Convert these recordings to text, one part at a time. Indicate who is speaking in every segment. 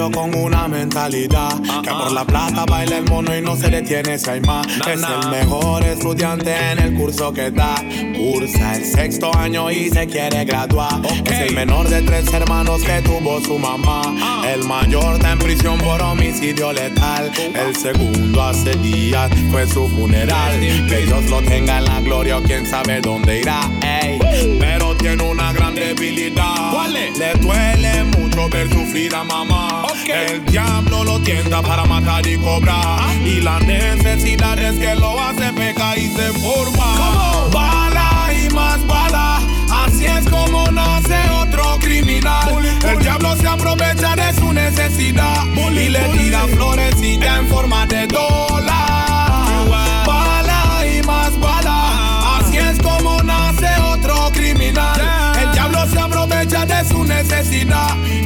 Speaker 1: nació con una mentalidad que por la plata baila el mono y no se detiene si hay más. Es el mejor estudiante en el curso que da. Cursa el sexto año y se quiere graduar. Es el menor de tres hermanos que tuvo su mamá. Ah. El mayor está en prisión por homicidio letal. El segundo hace días fue su funeral. Que Dios lo tenga en la gloria o quién sabe dónde irá. Pero tiene una gran debilidad.
Speaker 2: ¿Cuál es?
Speaker 1: Le duele mucho ver sufrir a mamá. El diablo lo tienta para matar y cobrar. Ah. Y la necesidad es que lo hace peca y se forma. Bala y más bala. Así es como nace otro criminal. El diablo se aprovecha de su necesidad y le tira flores y ya en forma de dólar.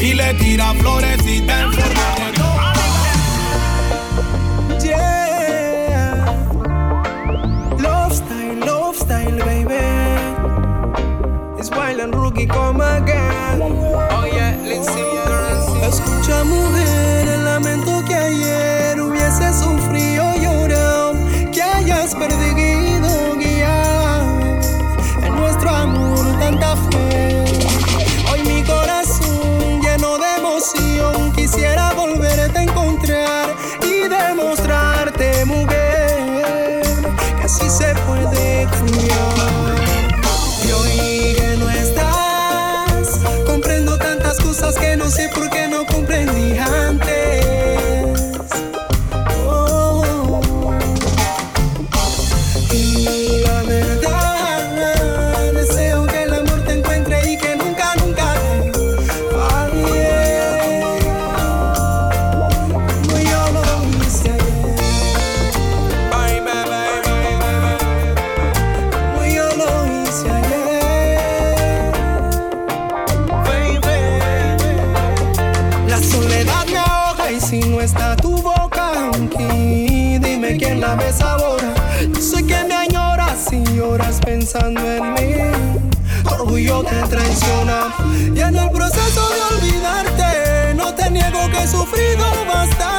Speaker 1: Y le tira flores y ya en forma de dólar.
Speaker 3: Love style, love style, baby. And Rookie come again. Quisiera pensando en mí. Orgullo te traiciona. Y en el proceso de olvidarte, no te niego que he sufrido bastante.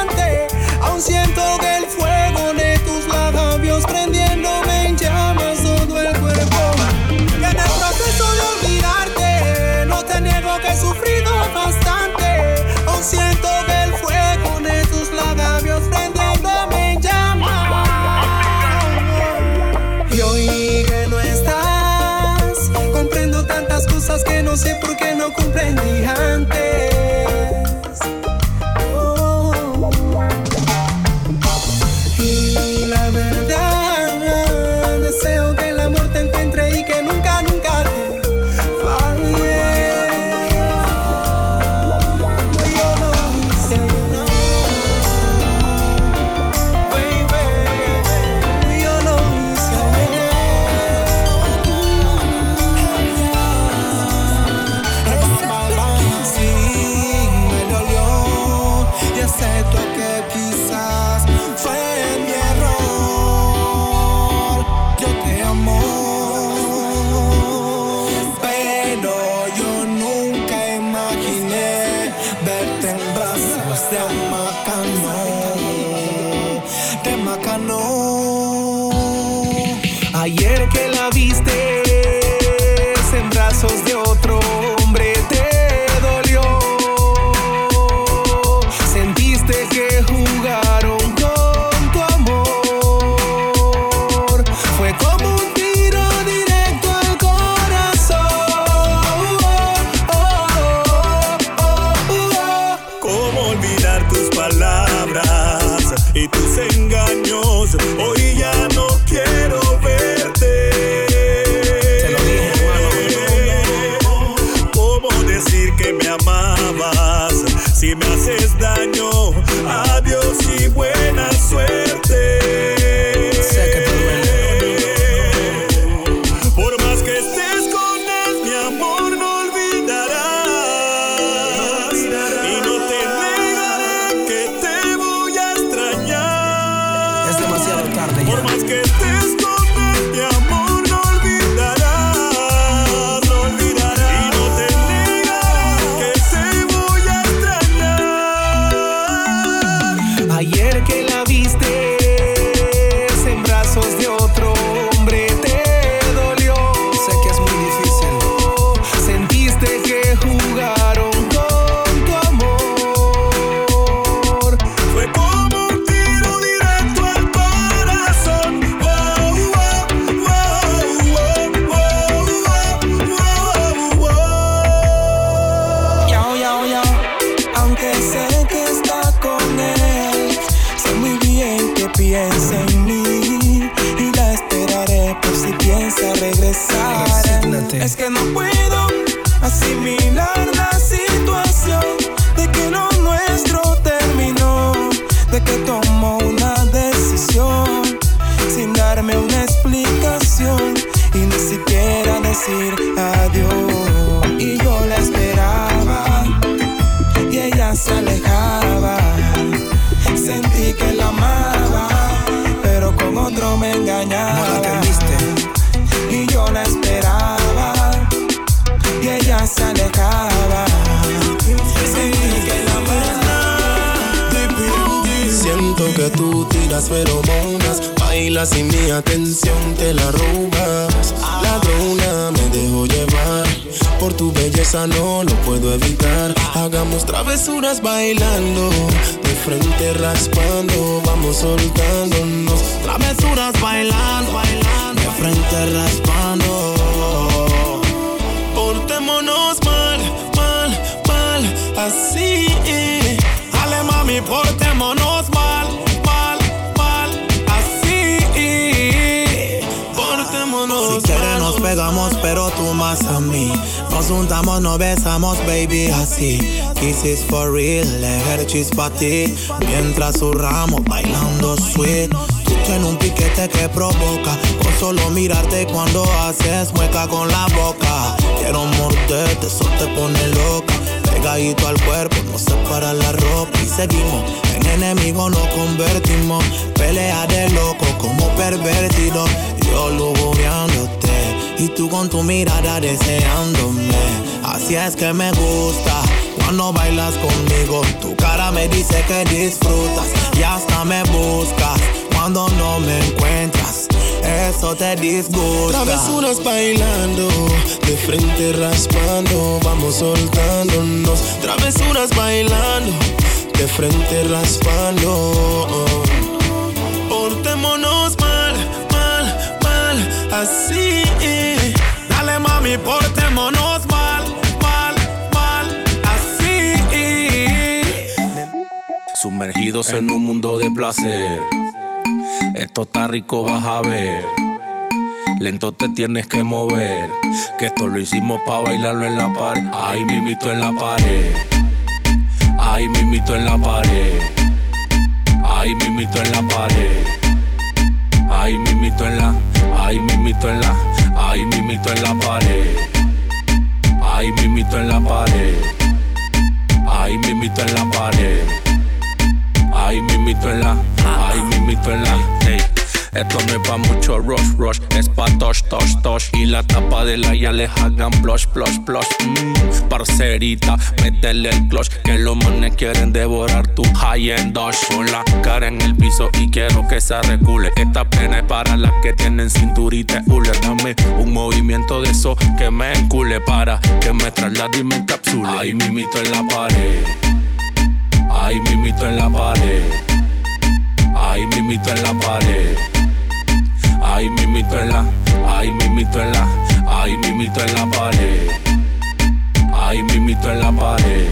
Speaker 2: Bailando, bailando, de frente raspando. Portémonos mal, mal, mal, así.
Speaker 1: Dale mami, portémonos mal, mal, mal, así.
Speaker 2: Portémonos
Speaker 4: Si quieres nos pegamos, pero tú más a mí. Nos juntamos, nos besamos, baby, así. Kisses for real, ejercicios pa' ti. Mientras zurramos, bailando sweet. Tienes un piquete que provoca. Con solo mirarte cuando haces mueca con la boca. Quiero morderte, eso te pone loca. Pegadito al cuerpo, no separa la ropa. Y seguimos, en enemigo nos convertimos. Pelea de loco como pervertido. Yo lujuriándote y tú con tu mirada deseándome. Así es que me gusta cuando bailas conmigo. Tu cara me dice que disfrutas y hasta me buscas cuando no me encuentras. Eso te disgusta.
Speaker 2: Travesuras bailando, de frente raspando, vamos soltándonos. Travesuras bailando, de frente raspando. Portémonos mal, mal, mal, así.
Speaker 1: Dale mami, portémonos mal, mal, mal, así.
Speaker 5: Sumergidos en un mundo de placer. Esto está rico, vas a ver. Lento te tienes que mover. Que esto lo hicimos pa' bailarlo en la pared. Ay, mimito en la pared. Ay, mimito en la pared. Ay, mimito en la pared. Ay, mimito en la. Ay, mimito en la. Ay, mimito en la pared. Ay, mimito en la pared. Ay, mimito en la pared. Ay, mimito en la, ay, mimito en la. Esto no es pa' mucho rush, rush, es pa' tosh, tosh, tosh. Y la tapa de la ya les hagan blush, blush, blush. Mmm, parcerita, métele el clutch, que los manes quieren devorar tu high-end dosh. Con la cara en el piso y quiero que se recule. Esta pena es para las que tienen cinturita hule. Dame un movimiento de eso que me encule para que me traslade y me encapsule. Ay, mimito en la pared. Ay, mimito en la pared. Ay, mimito en la pared. Ay, mimito en la. Ay, mimito en la. Ay, mimito en la pared. Ay, mimito en la pared.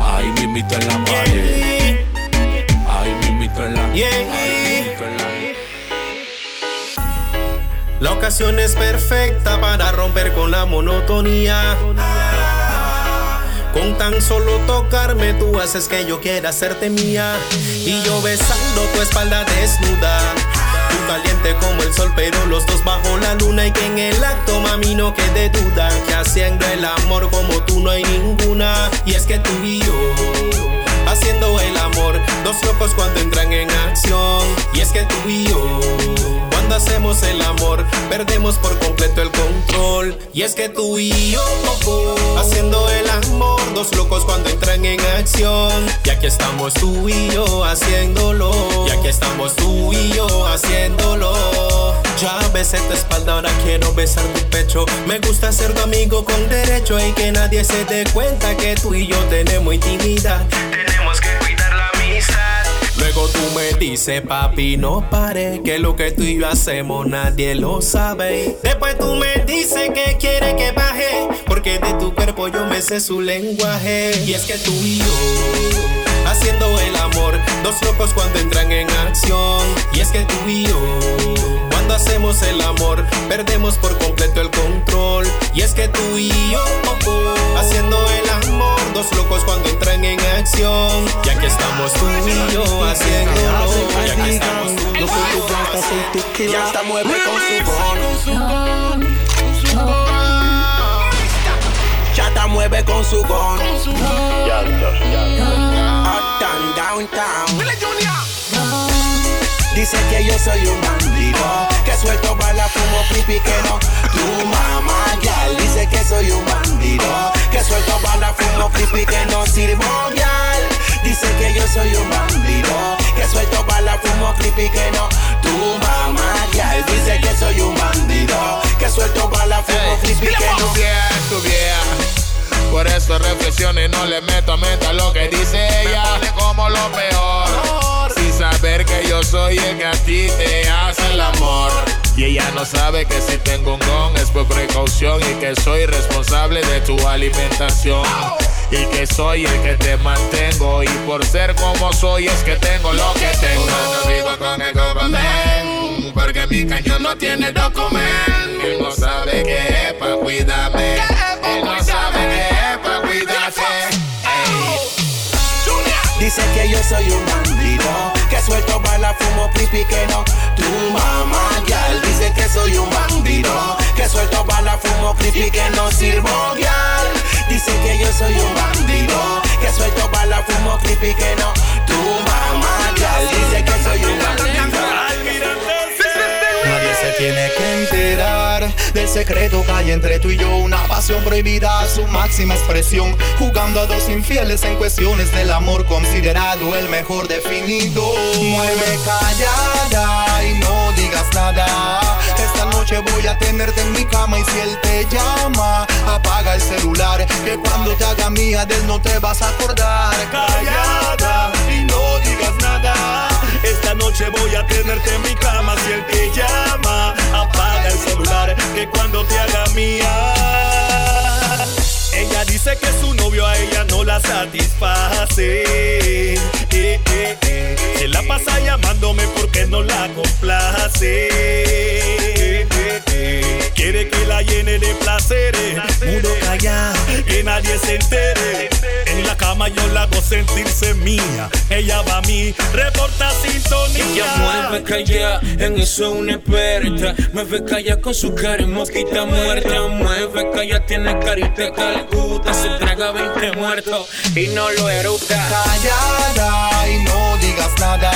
Speaker 5: Ay, mimito en la pared. Ay, mimito en la. Ay, mimito en la.
Speaker 6: La ocasión es perfecta para romper con la monotonía. Con tan solo tocarme tú haces que yo quiera hacerte mía. Y yo besando tu espalda desnuda. Tú caliente como el sol, pero los dos bajo la luna. Y que en el acto, mami, no quede duda. Que haciendo el amor como tú no hay ninguna. Y es que tú y yo. Haciendo el amor, dos locos cuando entran en acción. Y es que tú y yo, cuando hacemos el amor, perdemos por completo el control. Y es que tú y yo, haciendo el amor, dos locos cuando entran en acción. Y aquí estamos tú y yo haciéndolo. Y aquí estamos tú y yo haciéndolo. Ya besé tu espalda, ahora quiero besar tu pecho. Me gusta ser tu amigo con derecho y que nadie se dé cuenta que tú y yo tenemos intimidad. Luego tú me dices, papi, no pare, que lo que tú y yo hacemos nadie lo sabe. Después tú me dices que quiere que baje, porque de tu cuerpo yo me sé su lenguaje. Y es que tú y yo, haciendo el amor, dos locos cuando entran en acción. es que tú y yo cuando hacemos el amor perdemos por completo el control. Y es que tú y yo haciendo el amor. Dos locos cuando entran en acción. Ya que estamos tú y yo haciéndolo ya que estamos tú y yo
Speaker 7: ya está mueve con su con Chata mueve con su gon. Uptown, downtown. Dice que yo soy un bandido, que suelto bala, fumo creepy, que no. Tu mamá ya dice que soy un bandido, que suelto bala, fumo creepy, que no sirvo gal. Dice que yo soy un bandido, que suelto bala, fumo creepy, que no. Tu mamá ya dice que soy un bandido, que suelto bala, fumo creepy, que no.
Speaker 8: Tu por eso reflexiono y no le meto a mente a lo que dice ella. Me como lo peor. Sin saber que yo soy el que a ti te hace el amor. Y ella no sabe que si tengo un gong es por precaución y que soy responsable de tu alimentación. Y que soy el que te mantengo y por ser como soy es que tengo lo que tengo. No vivo con el government porque mi cañón no tiene documento. Él no sabe que es pa' cuidarme. Él no sabe que es pa' cuidarse.
Speaker 7: Dice que yo soy un bandido, que suelto bala, fumo creepy, que no. Tu mamá gal dice que soy un bandido, que suelto bala, fumo creepy, que no sirvo gal. Dice que yo soy un bandido, que suelto bala, fumo creepy, que no. Tu mamá gal dice que soy un bandido.
Speaker 9: Tiene que enterar del secreto que hay entre tú y yo. Una pasión prohibida a su máxima expresión. Jugando a dos infieles en cuestiones del amor, considerado el mejor definido. Mueve callada y no digas nada. Esta noche voy a tenerte en mi cama y si él te llama, apaga el celular. Que cuando te haga mía de no te vas a acordar. Callada y no digas nada. Noche voy a tenerte en mi cama si él te llama. Apaga el celular que cuando te haga mía. Ella dice que su novio a ella no la satisface. Eh, eh, eh. Se la pasa llamándome porque no la complace. Quiere que la llene de placeres. Mudo callado, que nadie se entere. Cama yo la hago sentirse mía. Ella va a mí, reporta sintonía.
Speaker 10: Ella mueve calla, en eso es una experta. Mueve calla con su cara y mosquita muerta. Mueve calla, tiene carita calcuta. Se traga 20 muertos y no lo eructa.
Speaker 9: Callada y no digas nada.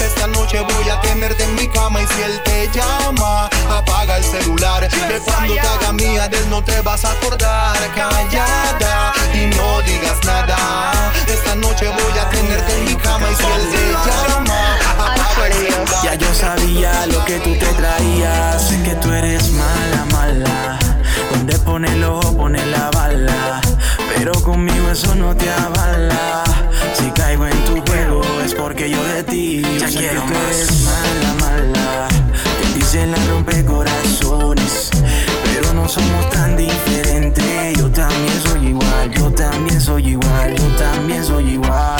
Speaker 9: Esta noche voy a tenerte en mi cama y si él te llama, apaga el celular. Que cuando te haga mía de él no te vas a acordar. Callada y no digas nada. Esta noche voy a tenerte en mi cama y si él te llama, apaga el celular.
Speaker 7: Ya yo sabía lo que tú te traías. Sé que tú eres mala, mala. Donde pone el ojo, pone la bala. Pero conmigo eso no te avala. Si caigo en tu juego es porque yo de ti ya quiero que tú eres mala, mala. Dicen la rompe corazones. Pero no somos tan diferentes. Yo también soy igual, yo también soy igual, yo también soy igual.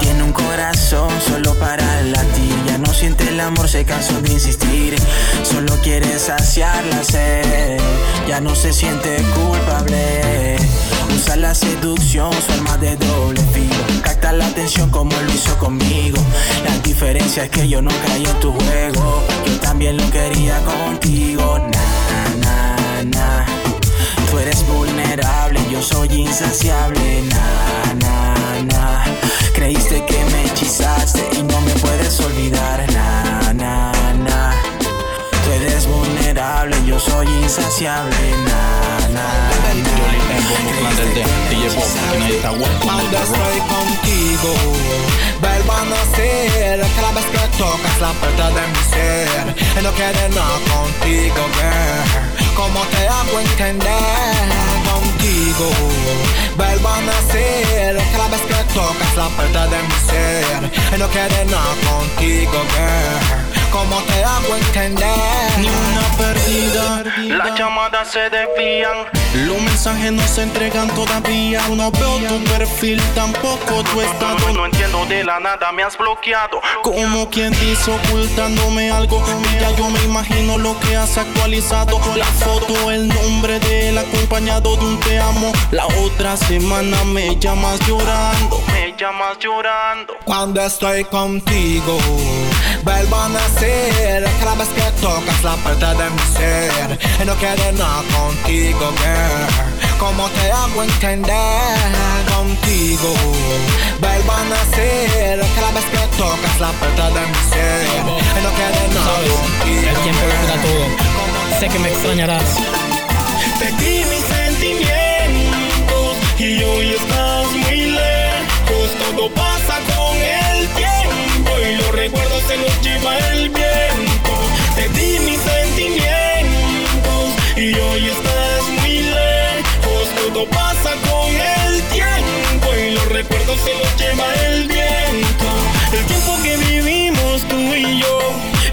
Speaker 7: Tiene un corazón solo para latir. Ya no siente el amor, se cansó de insistir. Solo quiere saciar la sed. Ya no se siente culpable. Usa la seducción, su arma de doble filo. La atención como lo hizo conmigo. La diferencia es que yo no caí en tu juego. Yo también lo quería contigo. Na, na, na. Tú eres vulnerable, yo soy insaciable. Na, na, na. Creíste que me hechizaste y no me puedes olvidar. Na, vulnerable, yo soy insaciable. Na, na, na.
Speaker 9: Cuando estoy contigo, vuelvo a nacer Cada vez que tocas la puerta de mi ser no quiero nada contigo, girl ¿Cómo te hago entender? Contigo, vuelvo a nacer Cada vez que tocas la puerta de mi ser no quiero nada contigo, girl
Speaker 2: ¿Cómo te hago entender?
Speaker 11: Ni una perdida. Las llamadas se desvían. Los mensajes no se entregan todavía. No veo tu perfil, tampoco tu estado. No entiendo de la nada, me has bloqueado. Como quien dice ocultándome algo. Ya yo me imagino lo que has actualizado. La foto, el nombre de él acompañado de un te amo. La otra semana me llamas llorando. Me llamas llorando.
Speaker 2: Cuando estoy contigo, vuelvo a nacer. Cada vez que tocas la puerta de mi ser, y no quiero nada contigo, girl. ¿Cómo te hago entender? Contigo, vuelvo a nacer. Cada vez que tocas la puerta de mi ser, y no quiero nada contigo.
Speaker 12: El tiempo lo cura todo. Sé que me extrañarás.
Speaker 11: Te di mis sentimientos y hoy estás muy lejos. Todo pasa recuerdos se los lleva el viento. Te di mis sentimientos y hoy estás muy lejos. Todo pasa con el tiempo y los recuerdos se los lleva el viento. El tiempo que vivimos tú y yo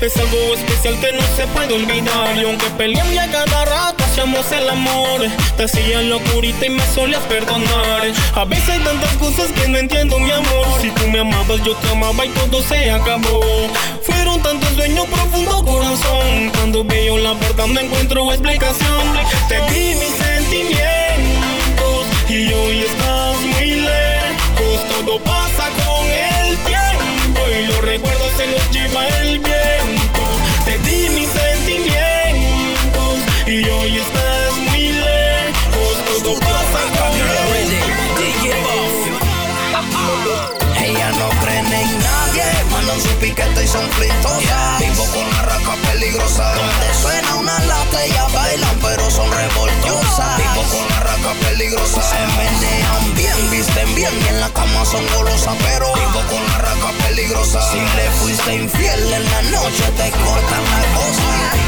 Speaker 11: es algo especial que no se puede olvidar. Y aunque peleamos a cada rato hacíamos el amor, te hacía locurita y me solías perdonar. A veces hay tantas cosas que no entiendo, mi amor. Si tú me amabas, yo te amaba y todo se acabó. Fueron tantos sueños profundo corazón. Cuando veo la verdad no encuentro explicación. Te di mis sentimientos y hoy estás muy lejos. Todo pasa con el tiempo y los recuerdos se los lleva
Speaker 13: peligrosa. Se menean bien, visten bien y en la cama son golosas. Pero vivo con la raca peligrosa. Si le fuiste infiel en la noche, te cortan la cosa.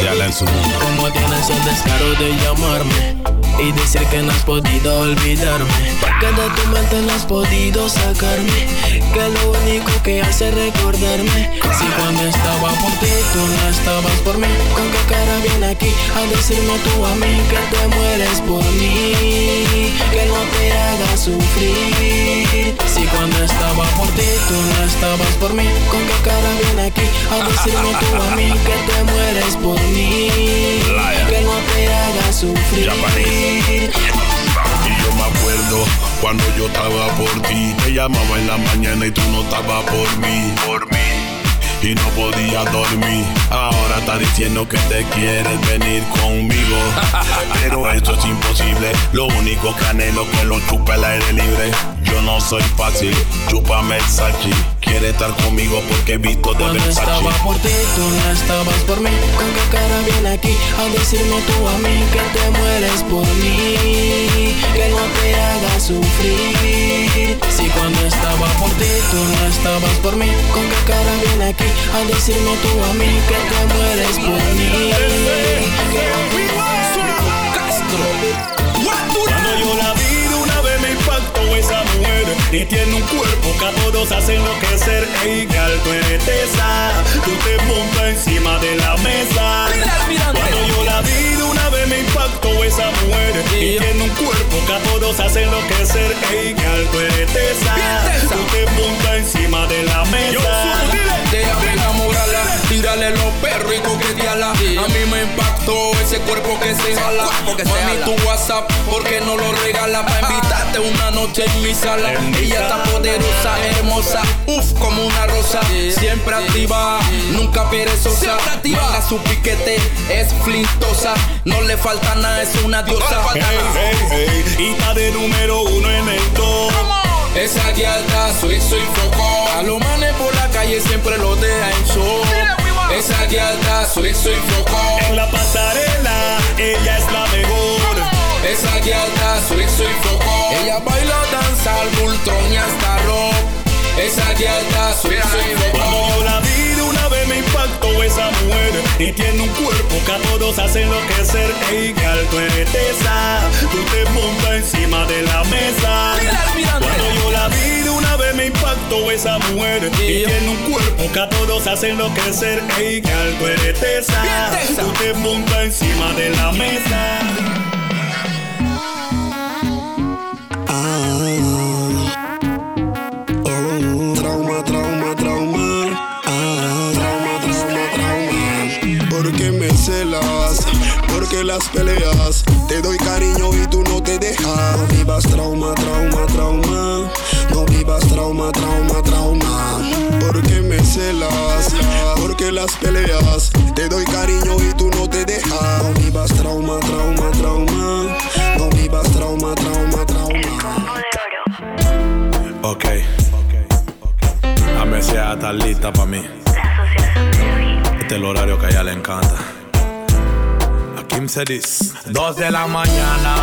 Speaker 14: En su.
Speaker 12: Como tienes el descaro de llamarme y decir que no has podido olvidarme. Que de tu mente no has podido sacarme. Que lo único que hace recordarme. Si cuando estaba por ti tú no estabas por mí. Con qué cara viene aquí a decirme tú a mí que te mueres por mí. Que no te haga sufrir. Si cuando estaba por ti tú no estabas por mí. Con qué cara viene aquí a decirme tú a mí que te mueres por mí. Que no te haga sufrir.
Speaker 14: Y yo me acuerdo cuando yo estaba por ti. Te llamaba en la mañana y tú no estabas por mí. Por mí. Y no podía dormir. Ahora está diciendo que te quieres venir conmigo. Pero eso es imposible. Lo único que anhelo que lo chupe el aire libre. No soy fácil. Chúpame el sachi. Quiere estar conmigo porque he visto de
Speaker 12: Cuando
Speaker 14: Versace.
Speaker 12: estaba por ti, tú no estabas por mí. ¿Con qué cara viene aquí a decirme tú a mí que te mueres por mí? Que no te haga sufrir. Si cuando estaba por ti, tú no estabas por mí. ¿Con qué cara viene aquí a decirme tú a mí que te mueres por mí?
Speaker 11: Cuando Y tiene un cuerpo que a todos hace enloquecer. Ey, que alto eres esa. Tú te montas encima de la mesa. Cuando yo la vi de una vez me impactó esa mujer. Y tiene un cuerpo que a todos hace enloquecer. Ey, que alto eres esa. Tú te montas encima de la mesa.
Speaker 15: Déjame enamorarla, tírale los perros y coquetearla. A mí me impactó ese cuerpo que se jala. Mami, tu WhatsApp, ¿por qué no lo regala? Pa' invitarte una noche en mi sala. Ella está poderosa, hermosa, uff, como una rosa. Siempre activa, nunca perezosa. Manda su piquete, es flintosa. No le falta nada, es una diosa.
Speaker 11: Hey, hey, hey, y está de número uno en el top
Speaker 15: Esa guialda, soy, soy foco. A los manes por la calle siempre lo deja en show. Esa guialda, soy, soy foco.
Speaker 11: En la pasarela, ella es la mejor
Speaker 15: Esa guialda, soy, soy foco. Ella baila, danza, al Bultron y hasta rock. Esa guialda, soy, soy foco.
Speaker 11: Cuando yo la vi de una vez me
Speaker 10: impactó esa mujer y tiene un cuerpo que a todos hace enloquecer. Ey, que alto eres esa, tú te montas encima de la mesa. Cuando yo la vi de una vez me impactó esa mujer y tiene un cuerpo que a todos hace enloquecer. Ey, que alto eres esa, tú te montas encima de la mesa.
Speaker 16: Las peleas. Te doy cariño y tú no te dejas. No vivas trauma, trauma, trauma. No vivas trauma, trauma, trauma. Porque me celas, porque las peleas. Te doy cariño y tú no te dejas. No vivas trauma, trauma, trauma. No vivas trauma, trauma, trauma.
Speaker 1: Ok. Dame sea tan lista para mí. Este es el horario que a ella le encanta. Kim Dos de la mañana,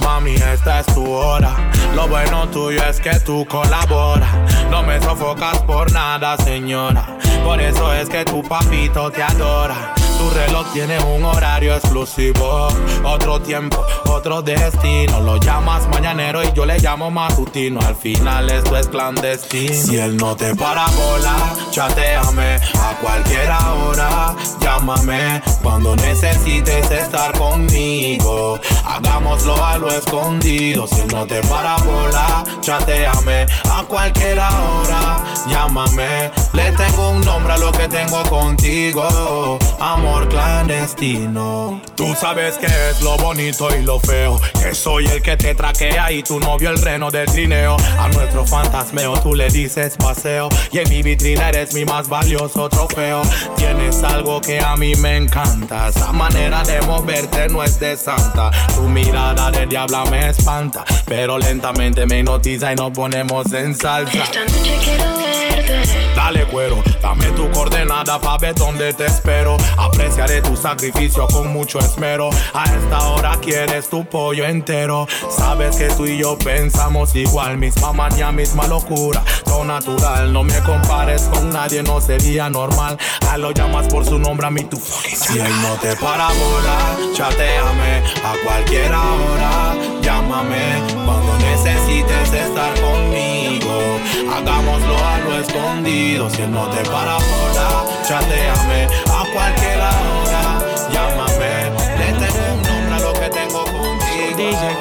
Speaker 1: mami, esta es tu hora. Lo bueno tuyo es que tú colaboras. No me sofocas por nada, señora. Por eso es que tu papito te adora. Tu reloj tiene un horario exclusivo. Otro tiempo, otro destino. Lo llamas mañanero y yo le llamo matutino. Al final esto es clandestino. Si él no te para bola, chateame a cualquier hora. Llámame cuando necesites estar conmigo. Hagámoslo a lo escondido. Si él no te para bola, chateame a cualquier hora. Llámame, le tengo un nombre a lo que tengo contigo. Amor clandestino. Tú sabes que es lo bonito y lo feo. Que soy el que te traquea y tu novio el reno del trineo. A nuestro fantasmeo tú le dices paseo. Y en mi vitrina eres mi más valioso trofeo. Tienes algo que a mí me encanta. Esa manera de moverte no es de santa. Tu mirada de diabla me espanta. Pero lentamente me hipnotiza y nos ponemos en salsa.
Speaker 17: Esta noche quiero verte.
Speaker 1: Dale cuero, dame tu coordenada pa' ver dónde te espero. Apreciaré tu sacrificio con mucho esmero. A esta hora quieres tu pollo entero. Sabes que tú y yo pensamos igual, misma manía, misma locura. Todo natural, no me compares con nadie, no sería normal. A lo llamas por su nombre, a mí tu fucking Si él no te para volar, chateame a cualquier hora. Llámame cuando necesites estar conmigo. Hagámoslo a lo escondido. Si él no te para volar, chateame cualquier hora. Llámame, le tengo un nombre a lo que tengo contigo.
Speaker 18: DJ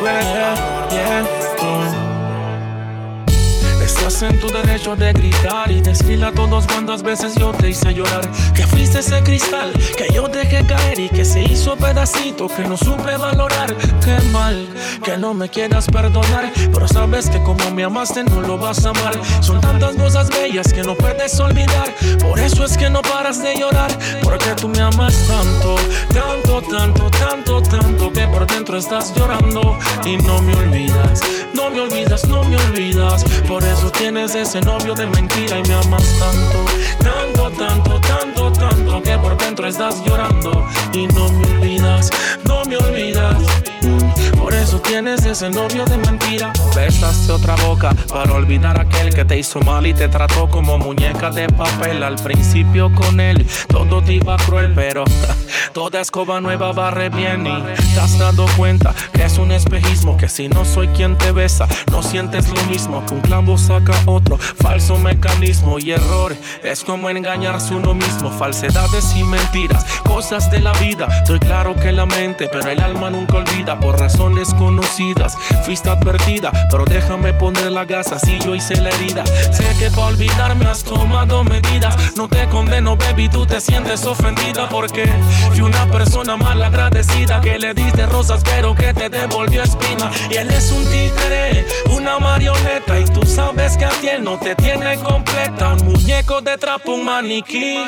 Speaker 18: En tu derecho de gritar y desfila todos cuantas veces yo te hice llorar. Que fuiste ese cristal que yo dejé caer y que se hizo pedacito que no supe valorar. Qué mal que no me quieras perdonar, pero sabes que como me amaste no lo vas a amar. Son tantas cosas bellas que no puedes olvidar. Por eso es que no paras de llorar, porque tú me amas tanto, tanto, tanto, tanto, tanto que por dentro estás llorando y no me olvidas, no me olvidas, no me olvidas. Por eso tienes ese novio de mentira y me amas tanto, tanto, tanto, tanto, tanto que por dentro estás llorando tienes ese novio de mentira. Besaste otra boca para olvidar aquel que te hizo mal y te trató como muñeca de papel. Al principio con él todo te iba cruel, pero toda escoba nueva barre bien y te has dado cuenta que es un espejismo. Que si no soy quien te besa, no sientes lo mismo. Que un clavo saca otro falso mecanismo y error es como engañarse uno mismo. Falsedades y mentiras, cosas de la vida. Estoy claro que la mente, pero el alma nunca olvida por razón Fuiste advertida, pero déjame poner la gasa si yo hice la herida. Sé que para olvidarme has tomado medidas. No te condeno, baby, tú te sientes ofendida porque fui una persona mal agradecida que le diste rosas, pero que te devolvió espina. Y él es un títere, una marioneta, y tú sabes que a ti él no te tiene completa. Un muñeco de trapo, un maniquí.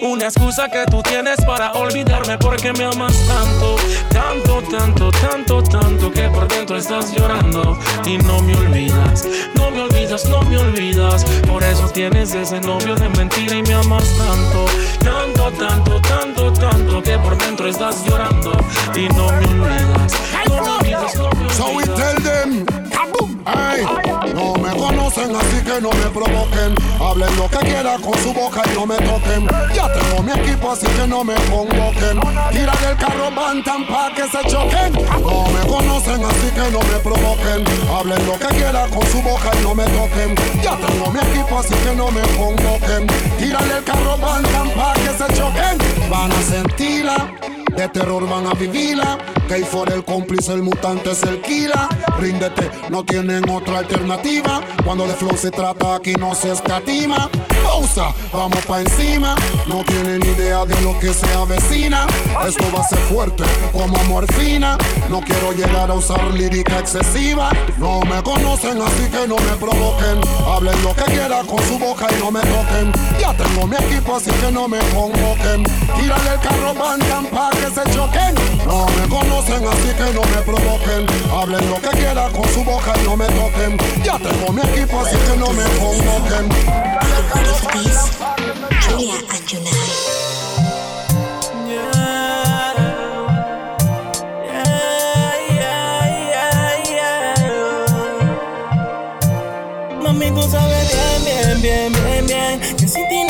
Speaker 18: Una excusa que tú tienes para olvidarme porque me amas tanto, tanto, tanto, tanto, tanto que por dentro estás llorando y no me olvidas, no me olvidas, no me olvidas. Por eso tienes ese novio de mentira y me amas tanto, tanto, tanto, tanto, tanto que por dentro estás llorando y no me olvidas, no me olvidas, no me olvidas.
Speaker 16: So we tell them, conocen así que
Speaker 19: no me provoquen. Hablen lo que quieran con su boca y no me toquen. Ya tengo mi equipo, así que no me convoquen. Tira del carro, van tan pa' que se choquen. No me conocen, así que no me provoquen. Hablen lo que quieran con su boca y no me toquen. Ya tengo mi equipo, así que no me convoquen. Tira del carro, van tan pa' que se choquen. Van a sentirla de terror van a vivirla. Que for el cómplice, el mutante es el kila. Ríndete, no tienen otra alternativa. Cuando de flow se trata, aquí no se escatima. Pausa, vamos pa' encima. No tienen idea de lo que se avecina. Esto va a ser fuerte como morfina. No quiero llegar a usar lírica excesiva. No me conocen, así que no me provoquen. Hablen lo que quieran con su boca y no me toquen. Ya tengo mi equipo, así que no me convoquen. Tírale el carro, van pa' que se choquen. No me conocen, así que no me provoquen. Hablen lo que quieran con su boca y no me toquen. Ya tengo mi equipo, así que no me convoquen.
Speaker 17: Julia
Speaker 12: Mami, tú sabes bien, bien, bien, bien, bien Que sin ti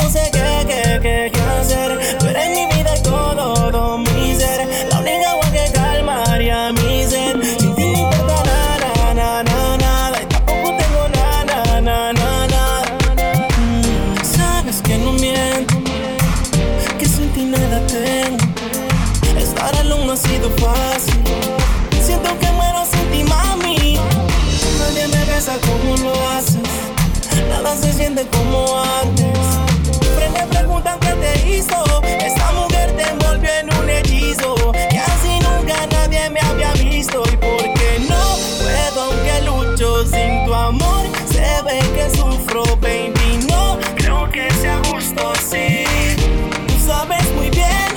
Speaker 12: que sufro, baby No creo que sea justo así Tú sabes muy bien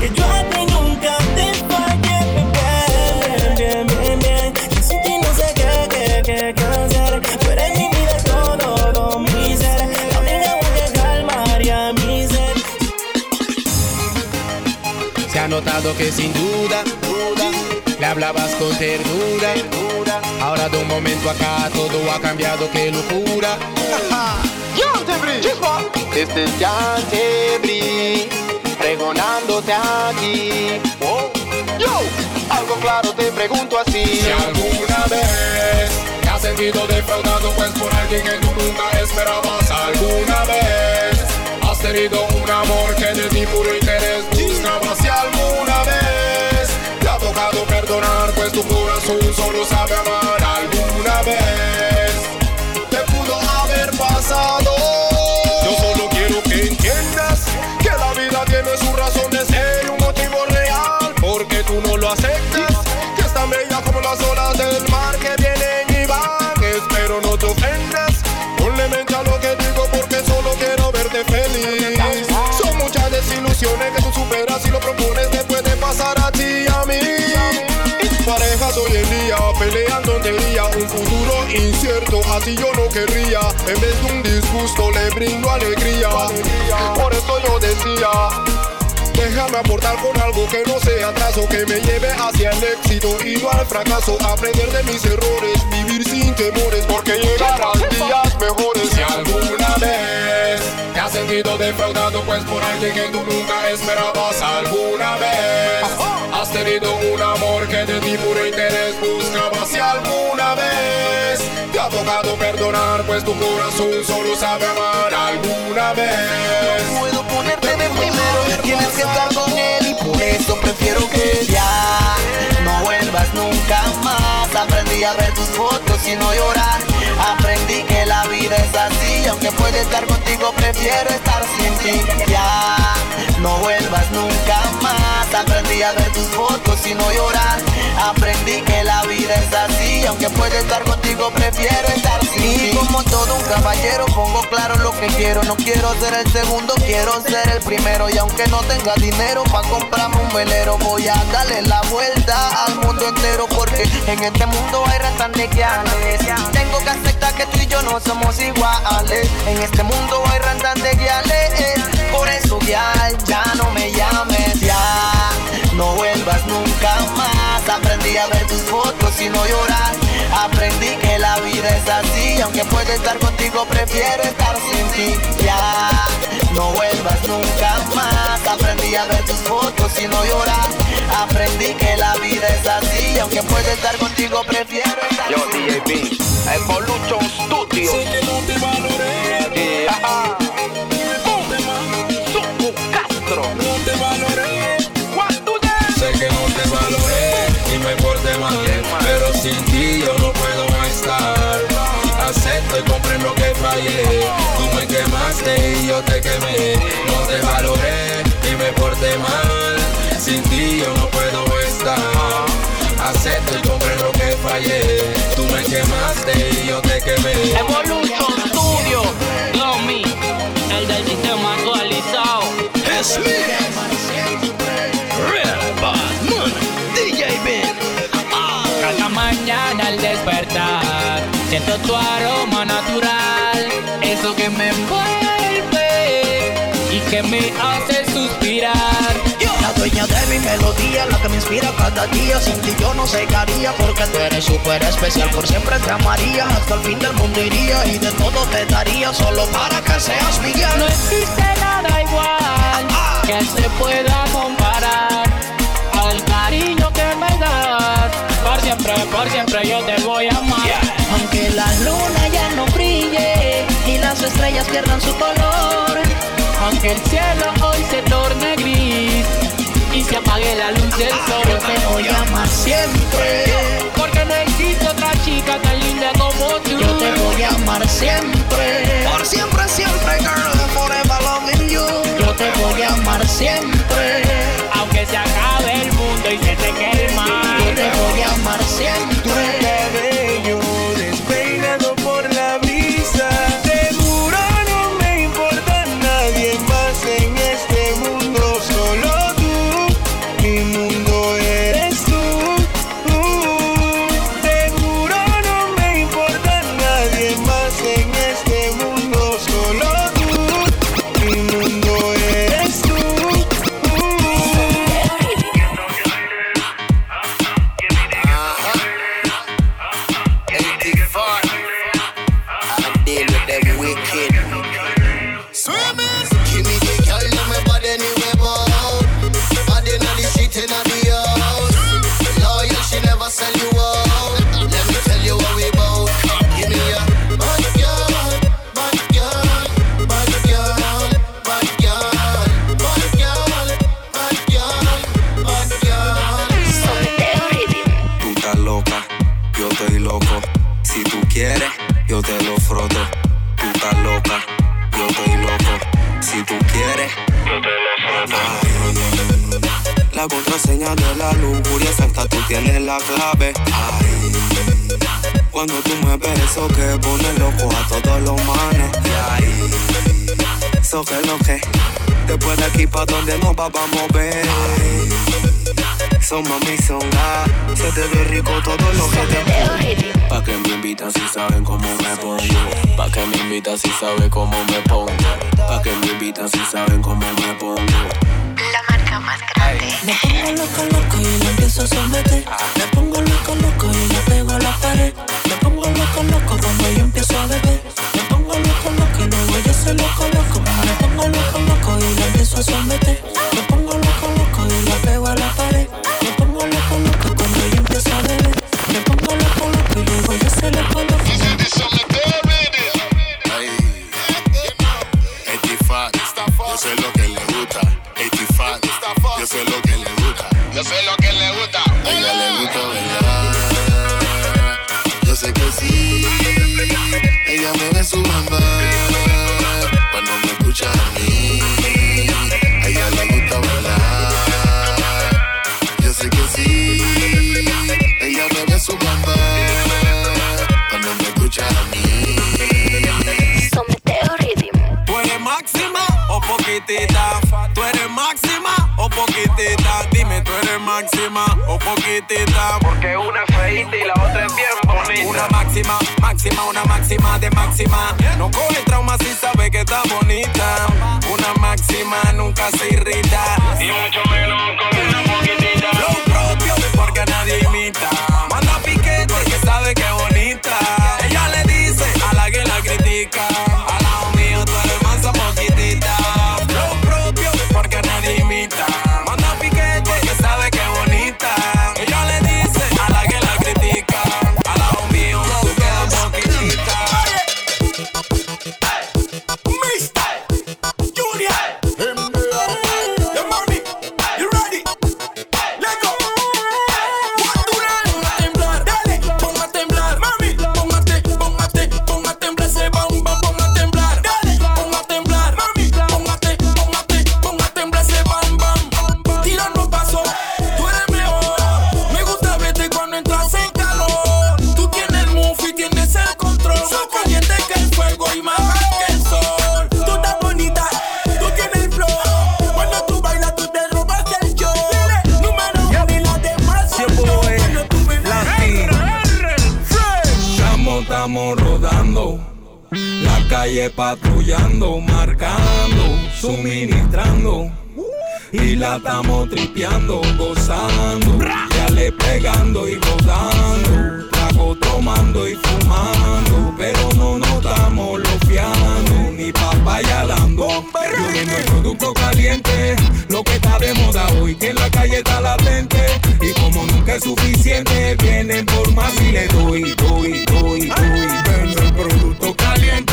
Speaker 12: Que yo a ti nunca te fallé, bebé. Bien, bien, bien Que sin ti no sé qué, qué, qué, qué hacer. Tú eres mi vida todo, todo mi ser. La única que calmaría mi sed.
Speaker 2: Se ha notado que sin duda, duda, le hablabas con ternura. Ahora de un momento acá todo ha cambiado, qué locura. Este es Yantebri, pregonándote aquí. Oh, Yo, algo claro te pregunto así.
Speaker 20: Si alguna vez te has sentido defraudado pues por alguien que tú nunca esperabas alguna vez has tenido un amor que de ti puro interés buscaba si alguna tocado perdonar pues tu corazón solo sabe amar alguna vez. Te pudo haber pasado. Yo solo quiero que entiendas que la vida tiene su razón de ser y un motivo real porque tú no lo aceptas. Que es tan bella como las olas del mar que vienen y van espero no te ofendas así yo no querría en vez de un disgusto le brindo alegría por esto yo decía Déjame aportar con algo que no sea atraso, que me lleve hacia el éxito y no al fracaso. Aprender de mis errores, vivir sin temores, porque llegarán días mejores. Si alguna vez te has sentido defraudado, pues por alguien que tú nunca esperabas, alguna vez tenido un amor que de ti puro interés buscaba. Si alguna vez te ha tocado perdonar, pues tu corazón solo sabe amar. Alguna vez
Speaker 21: puedo ponerte de primero Tienes que estar con él y por eso prefiero que ya No vuelvas nunca más Aprendí a ver tus fotos y no llorar Aprendí que la vida es así Aunque puede estar contigo prefiero estar sin ti. Ya no vuelvas nunca más. Aprendí a ver tus fotos y no llorar. Aprendí que la vida es así Aunque puede estar contigo prefiero estar sin ti. Y como todo un caballero pongo claro lo que quiero. No quiero ser el segundo, quiero ser el primero. Y aunque no tenga dinero pa' comprarme un velero Voy a darle la vuelta al mundo entero. Porque en este mundo hay ratas neguiales Tengo que aceptar que tú y yo no somos iguales. En este mundo hay ratas neguiales Por eso ya, ya no me llames Ya, no vuelvas nunca más. Aprendí a ver tus fotos y no llorar Aprendí que la vida es así
Speaker 13: aunque pueda estar contigo, prefiero estar sin ti. Ya, no vuelvas nunca más. Aprendí a ver tus fotos y no llorar. Aprendí que la vida es así, aunque pueda estar contigo, prefiero estar
Speaker 22: Yo, DJB, Evolution Studio.
Speaker 23: Sé que no te valoré.
Speaker 22: Yeah. Suku Castro.
Speaker 23: No te valoré.
Speaker 22: ¿Cuánto
Speaker 24: Sé que no te valoré y me pero sin ti yo no puedo estar. Acepto y comprendo que fallé. Tú me quemaste y yo te quemé. No te valoré y me porté mal. Sin ti yo no puedo estar. Acepto y comprendo que fallé. Tú me quemaste y yo te quemé.
Speaker 25: Evolution Studio, Yomi, el del sistema actualizado.
Speaker 13: Es
Speaker 25: Real siento tu aroma natural, eso que me envuelve y que me hace suspirar.
Speaker 13: La dueña de mi melodía, la que me inspira cada día. Sin ti yo no haría, porque tú eres súper especial. Por siempre te amaría, hasta el fin del mundo iría. Y de todo te daría, solo para que seas mi guía.
Speaker 25: No existe nada igual que se pueda comparar al cariño siempre, por siempre yo te voy a amar.
Speaker 13: Aunque la luna ya no brille y las estrellas pierdan su color.
Speaker 25: Aunque el cielo hoy se torne gris y se apague la luz del sol.
Speaker 13: Yo te voy a amar siempre.
Speaker 25: Porque no existe otra chica tan linda como tú.
Speaker 13: Yo te voy a amar siempre. Por siempre, siempre, girl. Forever loving you. Yo te voy a amar siempre.
Speaker 25: Y se seque el mar.
Speaker 13: Yo te voy a amar siempre.
Speaker 20: Y la
Speaker 5: patrullando, marcando, suministrando. Y la estamos tripeando, gozando, ya le pegando y rodando, trago tomando y fumando, pero no nos damos lofiando, ni papaya dando. Yo vendo el producto caliente, lo que está de moda hoy, que en la calle está latente, y como nunca es suficiente, vienen por más y le doy, doy, doy, doy. Vendo el producto caliente,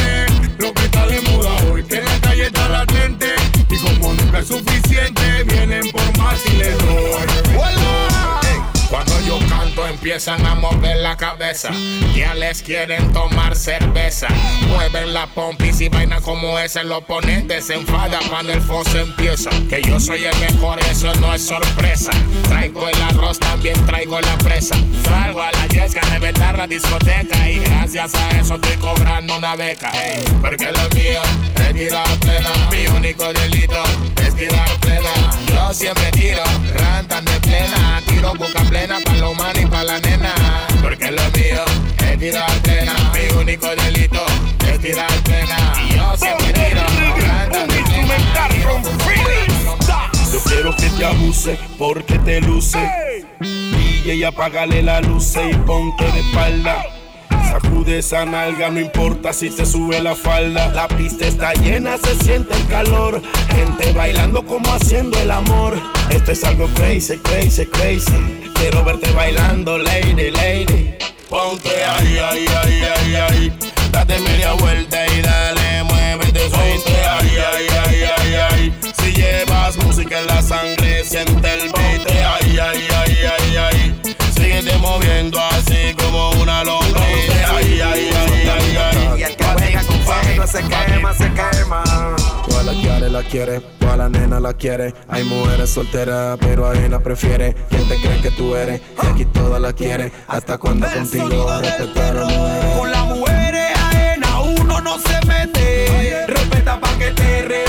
Speaker 5: y como nunca es suficiente, vienen por más y le doy.
Speaker 8: Cuando yo canto empiezan a mover la cabeza. Ya les quieren tomar cerveza. Mueven la pompis y vaina como esa. El oponente se enfada cuando el foso empieza. Que yo soy el mejor, eso no es sorpresa. Traigo el arroz, también traigo la presa. Traigo a la yesca, reventar la discoteca. Y gracias a eso estoy cobrando una beca. Ey, porque lo mío es tirar plena. Mi único delito es tirar plena. Yo siempre tiro, rantan de plena. Tiro boca plena pa' lo humano y pa' la nena. Porque lo mío es tirar plena. Mi único delito es tirar plena. Y yo siempre tiro.
Speaker 14: Yo quiero que te abuse porque te luce. DJ, apágale la luz y ponte de espalda. Sacude esa nalga, no importa si te sube la falda. La pista está llena, se siente el calor. Gente bailando como haciendo el amor. Esto es algo crazy, crazy, crazy. Quiero verte bailando, lady, lady. Ponte ahí, ahí, ahí, ahí, ahí. Date media vuelta y dale, muévete, suelte ahí, ahí, ahí, ahí, ahí. Si llevas música en la sangre, siente el beat. Ahí, ahí, ahí, ahí.
Speaker 2: Se quema, se quema.
Speaker 26: Toda la quiere, la quiere, toda la nena la quiere. Hay mujeres solteras, pero hay una prefiere. ¿Quién te cree que tú eres? Y aquí toda la quiere. Hasta cuando contigo respetar a mujeres.
Speaker 2: Con las mujeres ajenas uno no se mete. Respeta pa' que te respete.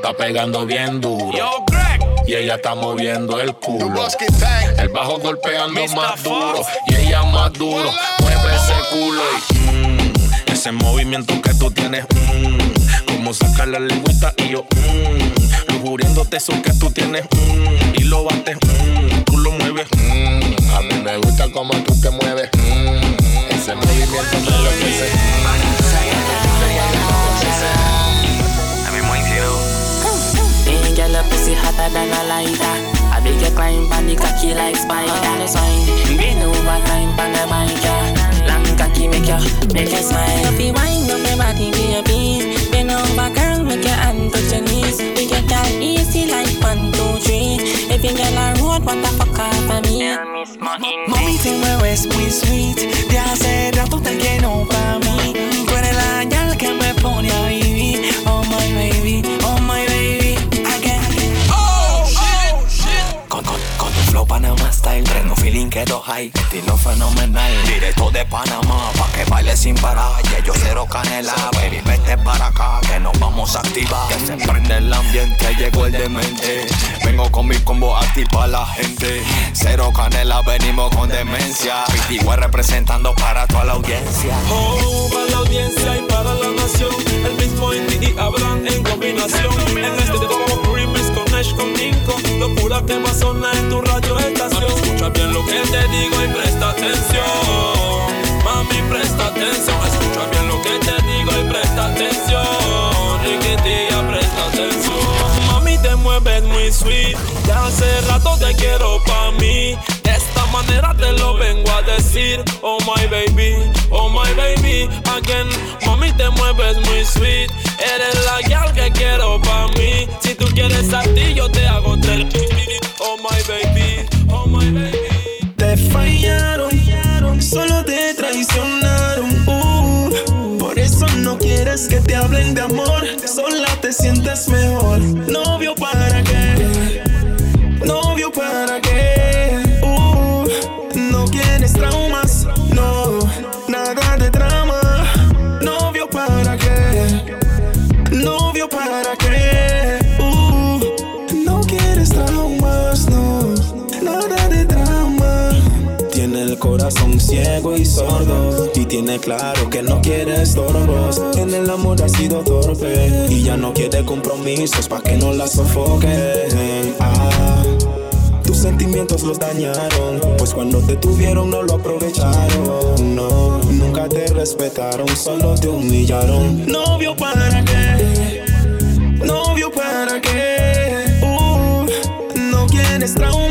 Speaker 2: Que.
Speaker 5: Está pegando bien duro. Y ella está moviendo el culo. El bajo golpeando más duro. Y ella más duro. Mueve ese culo y mm, ese movimiento que tú tienes. mm, como sacar la lengüita y yo. Mm, lujuriéndote eso que tú tienes. mm, y lo bates. mm, tú lo mueves. mm, a mí me gusta como tú te mueves. mm, ese movimiento me enloquece.
Speaker 27: Ain't girl a pussy hotter than a lighter. I beg you climb on the cocky like spider. That's wine. Bend over, climb on the yeah. Long cocky make you, make you smile. If you wind up your body, baby. Bend over, girl, make your hand touch your knees. We get that easy like one, two, three. If you get a road, what the fuck off of me?
Speaker 2: Mami, te mueves muy sweet. De hace rato te quiero pa'
Speaker 4: Panama style. Treno feeling quedo high Estilo fenomenal. Directo de Panamá Pa' que baile sin parar. Y yo cero canela Baby vete para acá Que nos vamos a activar. Que se prende el ambiente Llegó el demente. Vengo con mi combo activa la gente. Cero canela Venimos con demencia. Igual representando para toda la audiencia.
Speaker 28: Oh, para la audiencia y para la nación. El mismo y Abraham en combinación. En este Locura que va a sonar en tu radio estación. Escucha bien lo que te digo y presta atención. Mami, presta atención. Escucha bien lo que te digo y presta atención. Riquitilla, presta atención. Mami, te mueves muy sweet. Ya hace rato te quiero pa' mí. De esta manera te lo vengo a decir. Oh my baby, oh my baby. Again, mami, te mueves muy sweet. Eres la gal que quiero pa' mí. Si tú quieres a ti, que te hablen de amor, sola te sientes mejor. Novio
Speaker 2: para qué, novio para qué. Uh, no quieres traumas, no, nada de drama. Novio para qué, novio para qué. Uh, no quieres traumas, no, nada de drama. Tiene el corazón ciego y sordo Claro que no quiere estorbos. En el amor ha sido torpe. Y ya no quiere compromisos pa' que no la sofoquen. Ah, tus sentimientos los dañaron. Pues cuando te tuvieron no lo aprovecharon. No, nunca te respetaron, solo te humillaron. Novio para qué? Novio para qué? Uh, no quieres traumas,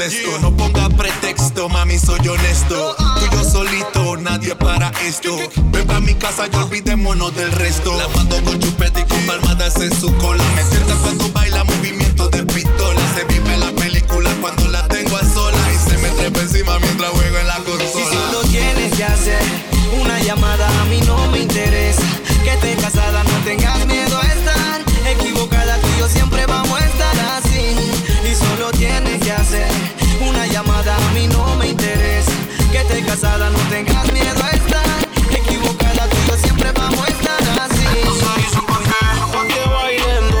Speaker 9: contesto. No ponga pretexto, mami, soy honesto. Tú y yo solito, nadie para esto. Ven pa' mi casa y olvidémonos del resto. La mando con chupete y con palmadas en su cola. Me sienta cuando baila movimiento de pistola. Se vive la película cuando la tengo a sola. Y se me trepa encima mientras juego en la
Speaker 18: Y
Speaker 9: consola.
Speaker 18: solo tienes que hacer una llamada, a mí no me interesa. Que estés casada, no tengas miedo a casada, no tengas miedo a estar equivocada. Tú y yo siempre vamos a estar así.
Speaker 9: Pa' que bailando,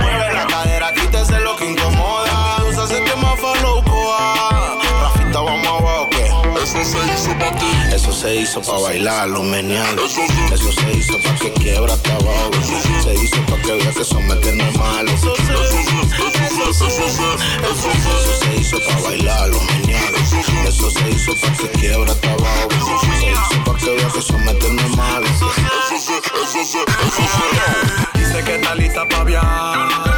Speaker 9: mueve la cadera, quítese lo que incomoda. Usa ese tema faloco, ah. Rafita, vamos abajo, que eso se hizo pa' ti. Eso se hizo pa' bailarlo, meneando. Eso se hizo pa' que quiebra hasta abajo. Se hizo pa' que vea que someterme malo. Eso se hizo pa' bailarlo, meneando. Eso se hizo pa' que quiebra hasta abajo. Se hizo pa' que vea que someterme malo.
Speaker 1: Dice que está lista pa' viajar,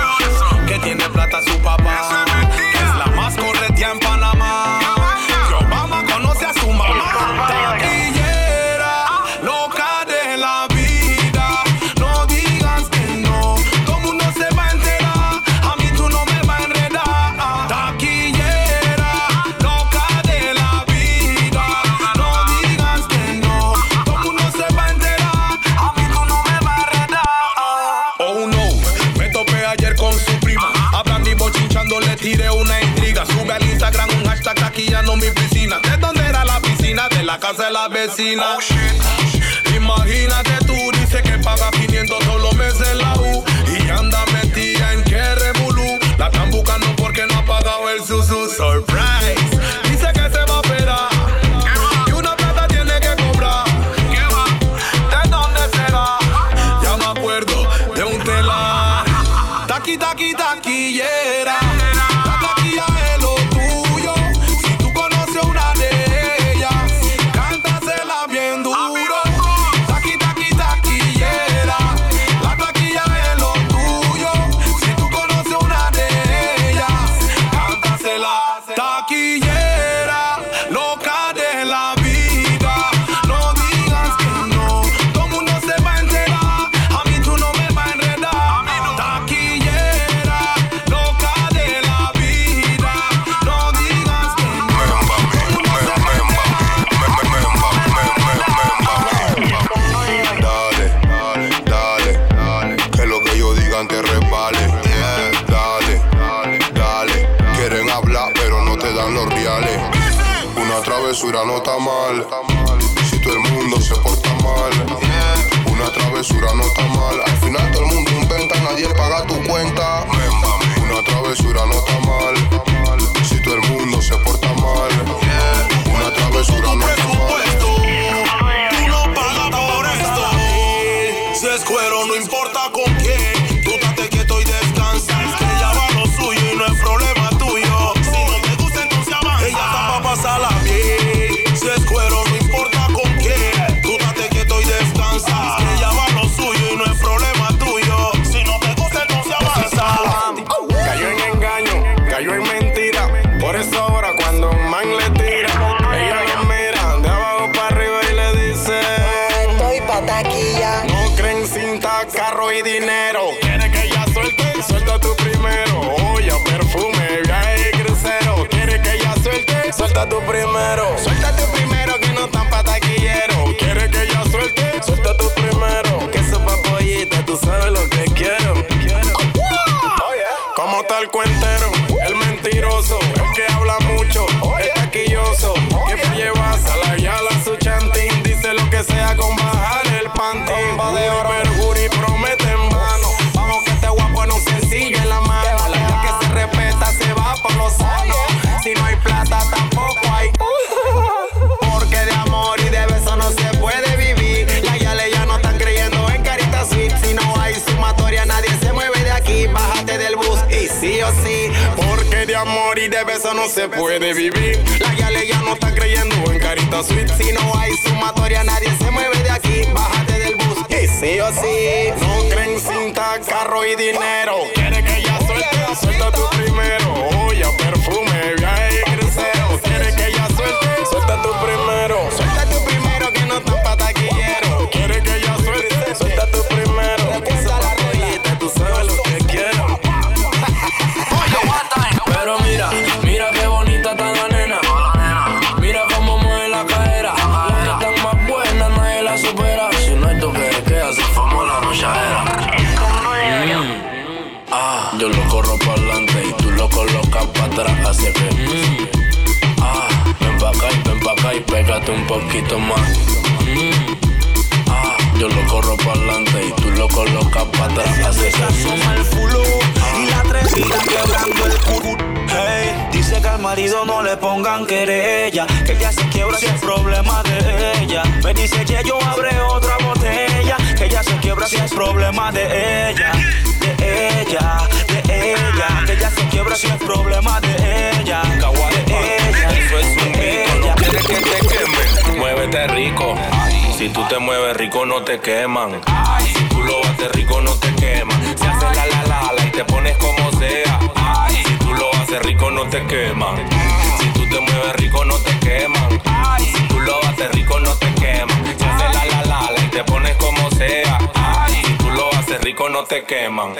Speaker 1: en la casa de la vecina. Imagínate tú, dice que paga 500 solo meses en la U y anda metida en que revolú. La están buscando porque no ha pagado el susu surprise. Dice que
Speaker 29: se va a
Speaker 30: operar. Y una
Speaker 29: plata tiene que
Speaker 2: cobrar. ¿De dónde será? Ya me acuerdo de un telar. Taqui, taqui, taqui. Primero. Suelta tú primero que no tan pa' taquillero. Quiere que ella suelte, suelta tú primero. Que eso pa' pollita, tú sabes lo que quiero. Como tal cuentero, el mentiroso, el que habla mucho, el taquilloso, que te llevas a la yala su chantín, dice lo que sea con bajar el pantín. De no se puede vivir. La yale ya no están creyendo en carita sweet. Si no hay sumatoria, nadie se mueve de aquí. Bájate del bus sí o sí. No creen cinta, carro y dinero. Quiere que ella suelte, suelta tú
Speaker 31: pégate un poquito más. Mm. Ah, yo lo corro para adelante y tú lo colocas para atrás. Así que,
Speaker 22: asoma el fulo y la atrevida quebrando el culo. Hey, dice que al marido no le pongan querella, que ella se quiebra si es problema de ella. Me dice que yo abre otra botella, que ella se quiebra si es problema de ella, de ella, de ella. Que ella se quiebra si es problema de ella, de ella.
Speaker 5: Eso es un Muévete rico. Si tú te mueves rico, no te queman. Si tú lo haces rico, no te queman. Si haces la la la y te pones como sea. Si tú lo haces rico, no te queman. Si tú te mueves rico, no te queman. Si tú lo haces rico, no te queman. Si haces la la la la y te pones como sea. Si tú lo haces rico, no te queman.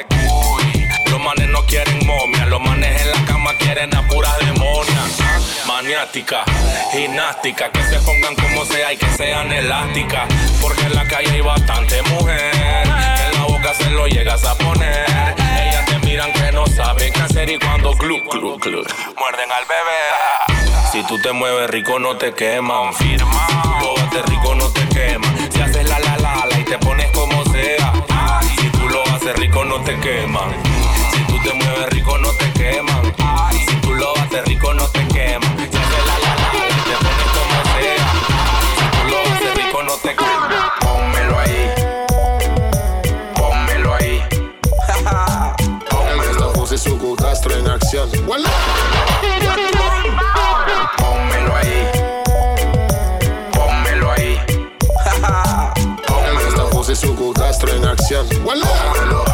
Speaker 5: Los manes no quieren momia, los manes en la cama quieren a puras demonias. Maniática, gimnástica, que se pongan como sea y que sean elásticas. Porque en la calle hay bastante mujer, en la boca se lo llegas a poner. Ellas te miran que no saben qué hacer y cuando glu, glu, glu, muerden al bebé. Si tú te mueves rico no te queman, firma. Haces rico no te queman. Si haces la la la la y te pones como sea. Si tú lo haces rico no te queman. Te mueves rico no te queman. Si tú lo haces rico no te queman. Si haces la la la y te pones como sea. Si tú lo haces rico no te queman.
Speaker 2: Pónmelo ahí. Pónmelo ahí. Pónmelo
Speaker 1: Castro en acción.
Speaker 5: Pónmelo ahí. Pónmelo ahí.
Speaker 1: Pónmelo. Esta José Suco Castro en acción.
Speaker 5: Pónmelo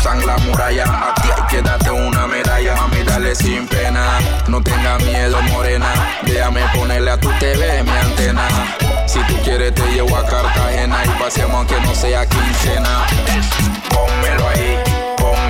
Speaker 5: cruzan la muralla. A ti hay que darte una medalla. Mami, dale sin pena. No tenga miedo, morena. Déjame ponerle a tu TV mi antena. Si tú quieres, te llevo a Cartagena y pasemos aunque no sea quincena. Pónmelo ahí, pónmelo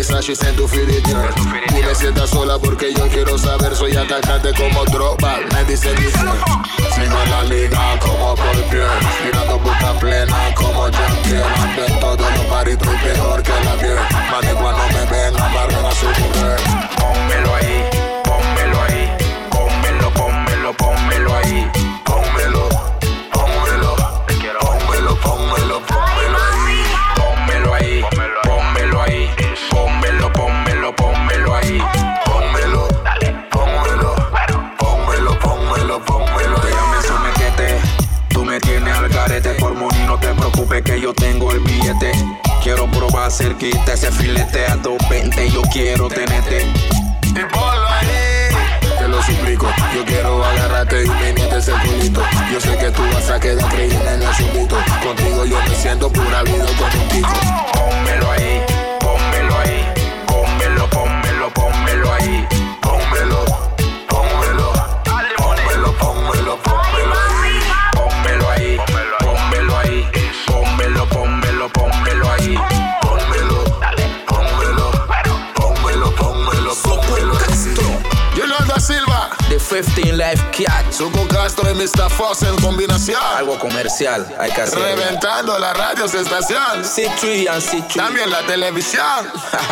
Speaker 1: mis ashes en tu. Tú me sientas sola porque yo quiero saber. Soy atacante como droga. Me dicen dice. Sigo en la liga como Paul Pierce. Tirando puta plena como Jean-Pierre. Ando en todos los y peor que la piel. Mami, cuando me ven, amarran a su mujer.
Speaker 5: Pónmelo ahí, pónmelo ahí. Pónmelo, pónmelo, pónmelo ahí. Quiero probar cerquita ese filete a 220, yo quiero tenerte.
Speaker 1: Y ahí. Te lo suplico, yo quiero agarrarte y venirte ese culito. Yo sé que tú vas a quedar creyendo en el subito. Contigo yo me siento pura vida con un pico.
Speaker 5: Pónmelo ahí, pónmelo ahí. Pónmelo, pónmelo, pónmelo ahí.
Speaker 1: Pónmelo,
Speaker 32: 15 Life Cat.
Speaker 1: Suco Castro y Mr. Fox en combinación.
Speaker 32: Algo comercial, hay que hacer.
Speaker 1: Reventando la radio estación.
Speaker 32: C3 and C3.
Speaker 1: También la televisión.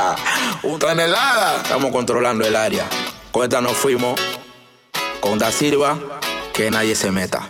Speaker 1: Tonelada.
Speaker 32: Estamos controlando el área. Con esta nos fuimos. Con Da Silva, que nadie se meta.